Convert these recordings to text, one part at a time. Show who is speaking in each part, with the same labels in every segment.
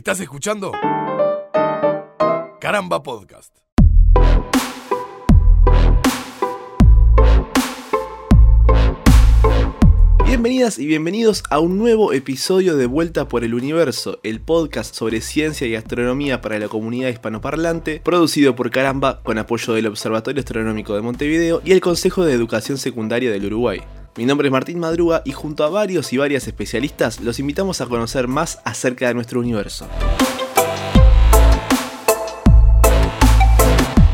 Speaker 1: Estás escuchando Caramba Podcast.
Speaker 2: Bienvenidas y bienvenidos a un nuevo episodio de Vuelta por el Universo, el podcast sobre ciencia y astronomía para la comunidad hispanoparlante, producido por Caramba con apoyo del Observatorio Astronómico de Montevideo y el Consejo de Educación Secundaria del Uruguay. Mi nombre es Martín Madruga y junto a varios y varias especialistas los invitamos a conocer más acerca de nuestro universo.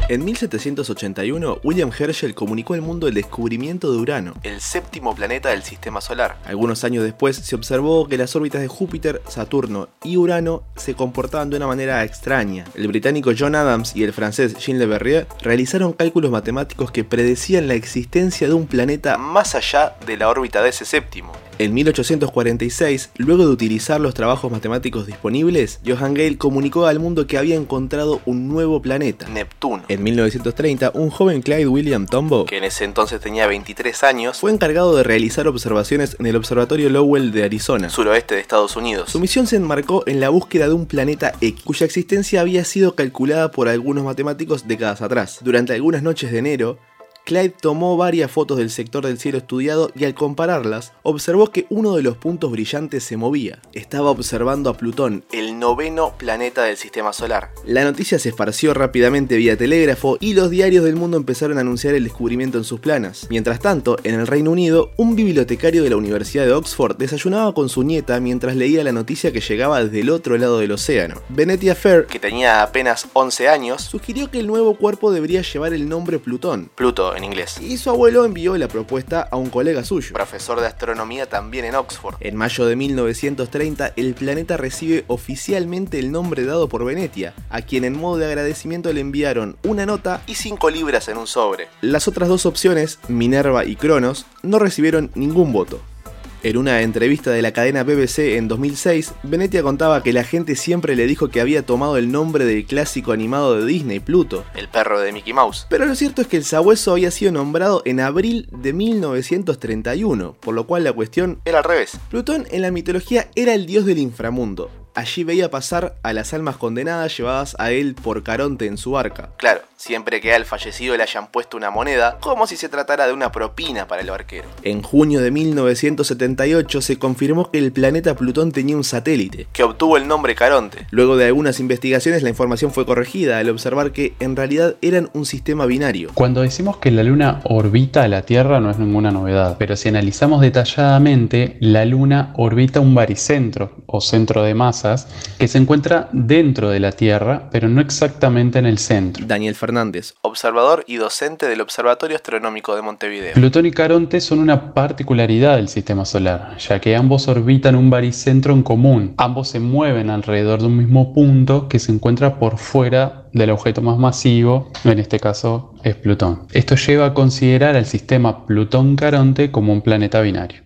Speaker 2: En 1781, William Herschel comunicó al mundo el descubrimiento de Urano, el séptimo planeta del sistema solar. Algunos años después se observó que las órbitas de Júpiter, Saturno y Urano se comportaban de una manera extraña. El británico John Adams y el francés Jean Le Verrier realizaron cálculos matemáticos que predecían la existencia de un planeta más allá de la órbita de ese séptimo. En 1846, luego de utilizar los trabajos matemáticos disponibles, Johann Gale comunicó al mundo que había encontrado un nuevo planeta, Neptuno. En 1930, un joven Clyde William Tombaugh, que en ese entonces tenía 23 años, fue encargado de realizar observaciones en el Observatorio Lowell de Arizona, suroeste de Estados Unidos. Su misión se enmarcó en la búsqueda de un planeta X, cuya existencia había sido calculada por algunos matemáticos décadas atrás. Durante algunas noches de enero, Clyde tomó varias fotos del sector del cielo estudiado y al compararlas, observó que uno de los puntos brillantes se movía. Estaba observando a Plutón, el noveno planeta del sistema solar. La noticia se esparció rápidamente vía telégrafo y los diarios del mundo empezaron a anunciar el descubrimiento en sus planas. Mientras tanto, en el Reino Unido, un bibliotecario de la Universidad de Oxford desayunaba con su nieta mientras leía la noticia que llegaba desde el otro lado del océano. Venetia Fair, que tenía apenas 11 años, sugirió que el nuevo cuerpo debería llevar el nombre Plutón. Pluto en inglés. Y su abuelo envió la propuesta a un colega suyo, profesor de astronomía también en Oxford. En mayo de 1930, el planeta recibe oficialmente el nombre dado por Venetia, a quien en modo de agradecimiento le enviaron una nota y 5 libras en un sobre. Las otras dos opciones, Minerva y Cronos, no recibieron ningún voto. En una entrevista de la cadena BBC en 2006, Venetia contaba que la gente siempre le dijo que había tomado el nombre del clásico animado de Disney, Pluto, el perro de Mickey Mouse. Pero lo cierto es que el sabueso había sido nombrado en abril de 1931, por lo cual la cuestión era al revés. Plutón en la mitología era el dios del inframundo. Allí veía pasar a las almas condenadas llevadas a él por Caronte en su barca. Claro, siempre que al fallecido le hayan puesto una moneda, como si se tratara de una propina para el barquero. En junio de 1978 se confirmó que el planeta Plutón tenía un satélite, que obtuvo el nombre Caronte. Luego de algunas investigaciones la información fue corregida al observar que en realidad eran un sistema binario.
Speaker 3: Cuando decimos que la Luna orbita a la Tierra no es ninguna novedad, pero si analizamos detalladamente, la Luna orbita un baricentro o centro de masa que se encuentra dentro de la Tierra, pero no exactamente en el centro.
Speaker 2: Daniel Fernández, observador y docente del Observatorio Astronómico de Montevideo.
Speaker 3: Plutón y Caronte son una particularidad del sistema solar, ya que ambos orbitan un baricentro en común. Ambos se mueven alrededor de un mismo punto que se encuentra por fuera del objeto más masivo, en este caso es Plutón. Esto lleva a considerar al sistema Plutón-Caronte como un planeta binario.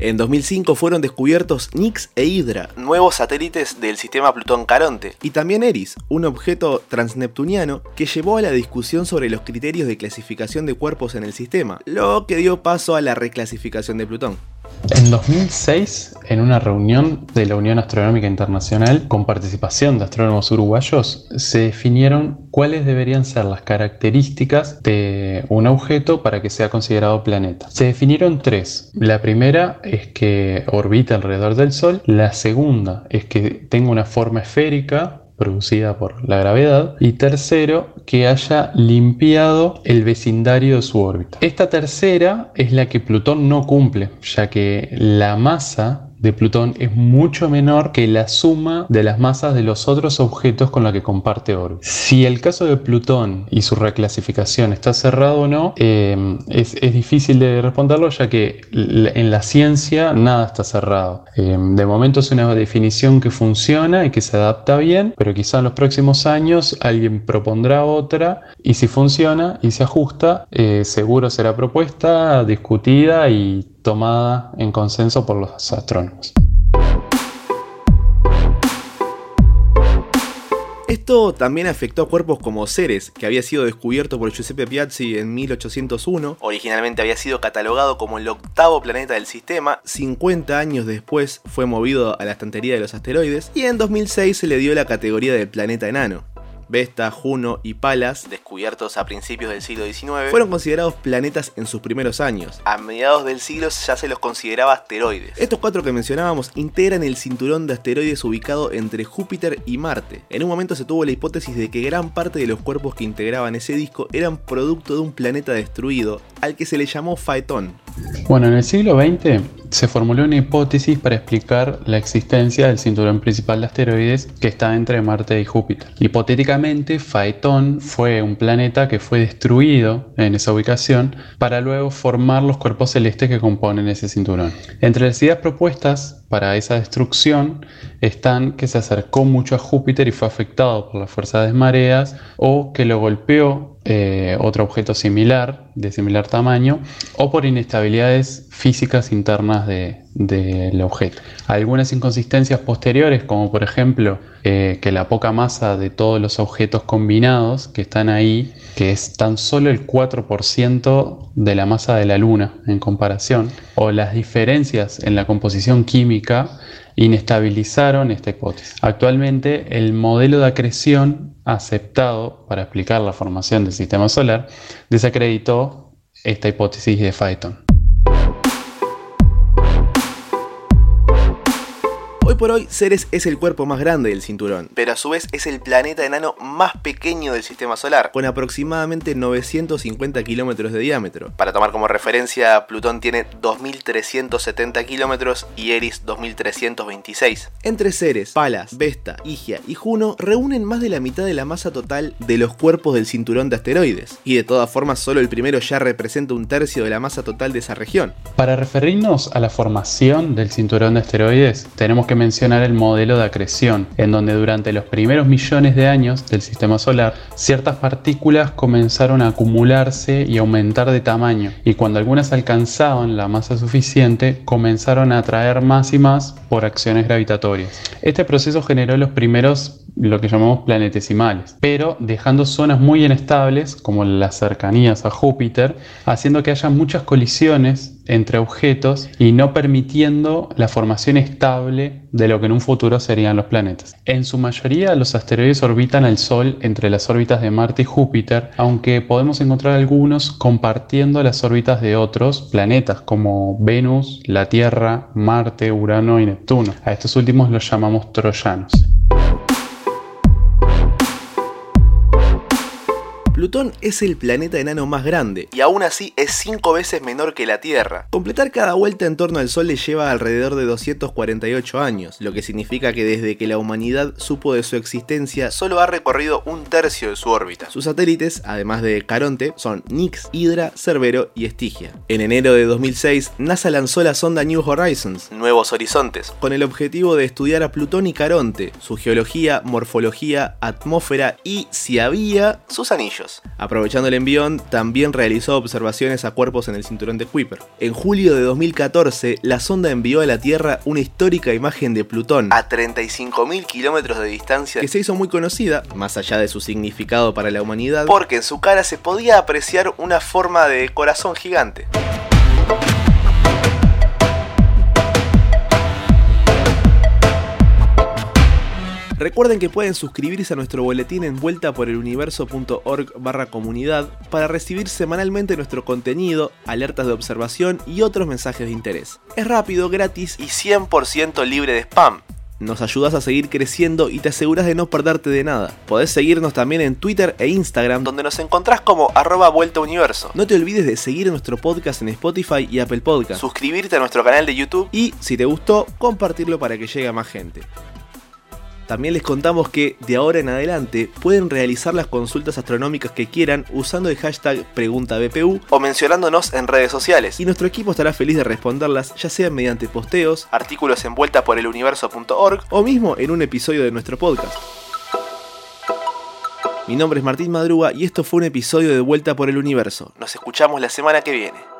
Speaker 2: En 2005 fueron descubiertos Nix e Hydra, nuevos satélites del sistema Plutón-Caronte, y también Eris, un objeto transneptuniano que llevó a la discusión sobre los criterios de clasificación de cuerpos en el sistema, lo que dio paso a la reclasificación de Plutón.
Speaker 3: En 2006, en una reunión de la Unión Astronómica Internacional con participación de astrónomos uruguayos, se definieron cuáles deberían ser las características de un objeto para que sea considerado planeta. Se definieron tres. La primera es que orbita alrededor del Sol, la segunda es que tenga una forma esférica producida por la gravedad y tercero que haya limpiado el vecindario de su órbita. Esta tercera es la que Plutón no cumple, ya que la masa de Plutón es mucho menor que la suma de las masas de los otros objetos con los que comparte órbita. Si el caso de Plutón y su reclasificación está cerrado o no, eh, es, difícil de responderlo ya que en la ciencia nada está cerrado. Eh, de momento es una definición que funciona y que se adapta bien, pero quizá en los próximos años alguien propondrá otra y si funciona y se ajusta, eh, seguro será propuesta, discutida y tomada en consenso por los astrónomos.
Speaker 2: Esto también afectó a cuerpos como Ceres, que había sido descubierto por Giuseppe Piazzi en 1801. Originalmente había sido catalogado como el octavo planeta del sistema. 50 años después fue movido a la estantería de los asteroides. Y en 2006 se le dio la categoría de planeta enano. Vesta, Juno y Palas, descubiertos a principios del siglo XIX, fueron considerados planetas en sus primeros años. A mediados del siglo ya se los consideraba asteroides. Estos cuatro que mencionábamos integran el cinturón de asteroides ubicado entre Júpiter y Marte. En un momento se tuvo la hipótesis de que gran parte de los cuerpos que integraban ese disco eran producto de un planeta destruido, al que se le llamó Phaeton.
Speaker 3: Bueno, en el siglo XX se formuló una hipótesis para explicar la existencia del cinturón principal de asteroides que está entre Marte y Júpiter. Hipotéticamente, Phaeton fue un planeta que fue destruido en esa ubicación para luego formar los cuerpos celestes que componen ese cinturón. Entre las ideas propuestas para esa destrucción están que se acercó mucho a Júpiter y fue afectado por las fuerzas de mareas o que lo golpeó eh, otro objeto similar, de similar tamaño, o por inestabilidades físicas internas del objeto. Algunas inconsistencias posteriores, como por ejemplo eh, que la poca masa de todos los objetos combinados que están ahí, que es tan solo el 4% de la masa de la Luna en comparación, o las diferencias en la composición química, inestabilizaron esta hipótesis. Actualmente el modelo de acreción aceptado para explicar la formación del sistema solar desacreditó esta hipótesis de Phaeton.
Speaker 2: Por hoy, Ceres es el cuerpo más grande del cinturón, pero a su vez es el planeta enano más pequeño del sistema solar, con aproximadamente 950 kilómetros de diámetro. Para tomar como referencia, Plutón tiene 2.370 kilómetros y Eris 2.326. Entre Ceres, Palas, Vesta, Higia y Juno reúnen más de la mitad de la masa total de los cuerpos del cinturón de asteroides, y de todas formas solo el primero ya representa un tercio de la masa total de esa región.
Speaker 3: Para referirnos a la formación del cinturón de asteroides, tenemos que mencionar mencionar el modelo de acreción, en donde durante los primeros millones de años del sistema solar, ciertas partículas comenzaron a acumularse y aumentar de tamaño, y cuando algunas alcanzaban la masa suficiente, comenzaron a atraer más y más por acciones gravitatorias. Este proceso generó los primeros lo que llamamos planetesimales, pero dejando zonas muy inestables como las cercanías a Júpiter, haciendo que haya muchas colisiones entre objetos y no permitiendo la formación estable de lo que en un futuro serían los planetas. En su mayoría los asteroides orbitan al Sol entre las órbitas de Marte y Júpiter, aunque podemos encontrar algunos compartiendo las órbitas de otros planetas como Venus, la Tierra, Marte, Urano y Neptuno. A estos últimos los llamamos troyanos.
Speaker 2: Plutón es el planeta enano más grande y aún así es 5 veces menor que la Tierra. Completar cada vuelta en torno al Sol le lleva alrededor de 248 años, lo que significa que desde que la humanidad supo de su existencia solo ha recorrido un tercio de su órbita. Sus satélites, además de Caronte, son Nix, Hydra, Cerbero y Estigia. En enero de 2006, NASA lanzó la sonda New Horizons, Nuevos Horizontes, con el objetivo de estudiar a Plutón y Caronte, su geología, morfología, atmósfera y, si había, sus anillos. Aprovechando el envión, también realizó observaciones a cuerpos en el cinturón de Kuiper. En julio de 2014, la sonda envió a la Tierra una histórica imagen de Plutón a 35.000 kilómetros de distancia que se hizo muy conocida, más allá de su significado para la humanidad, porque en su cara se podía apreciar una forma de corazón gigante. Recuerden que pueden suscribirse a nuestro boletín en vueltaporeluniverso.org barra comunidad para recibir semanalmente nuestro contenido, alertas de observación y otros mensajes de interés. Es rápido, gratis y 100% libre de spam. Nos ayudas a seguir creciendo y te aseguras de no perderte de nada. Podés seguirnos también en Twitter e Instagram, donde nos encontrás como arroba vuelta universo. No te olvides de seguir nuestro podcast en Spotify y Apple Podcast, suscribirte a nuestro canal de YouTube y, si te gustó, compartirlo para que llegue a más gente. También les contamos que de ahora en adelante pueden realizar las consultas astronómicas que quieran usando el hashtag PreguntaBPU o mencionándonos en redes sociales. Y nuestro equipo estará feliz de responderlas, ya sea mediante posteos, artículos en vuelta por el universo.org o mismo en un episodio de nuestro podcast. Mi nombre es Martín Madruga y esto fue un episodio de Vuelta por el Universo. Nos escuchamos la semana que viene.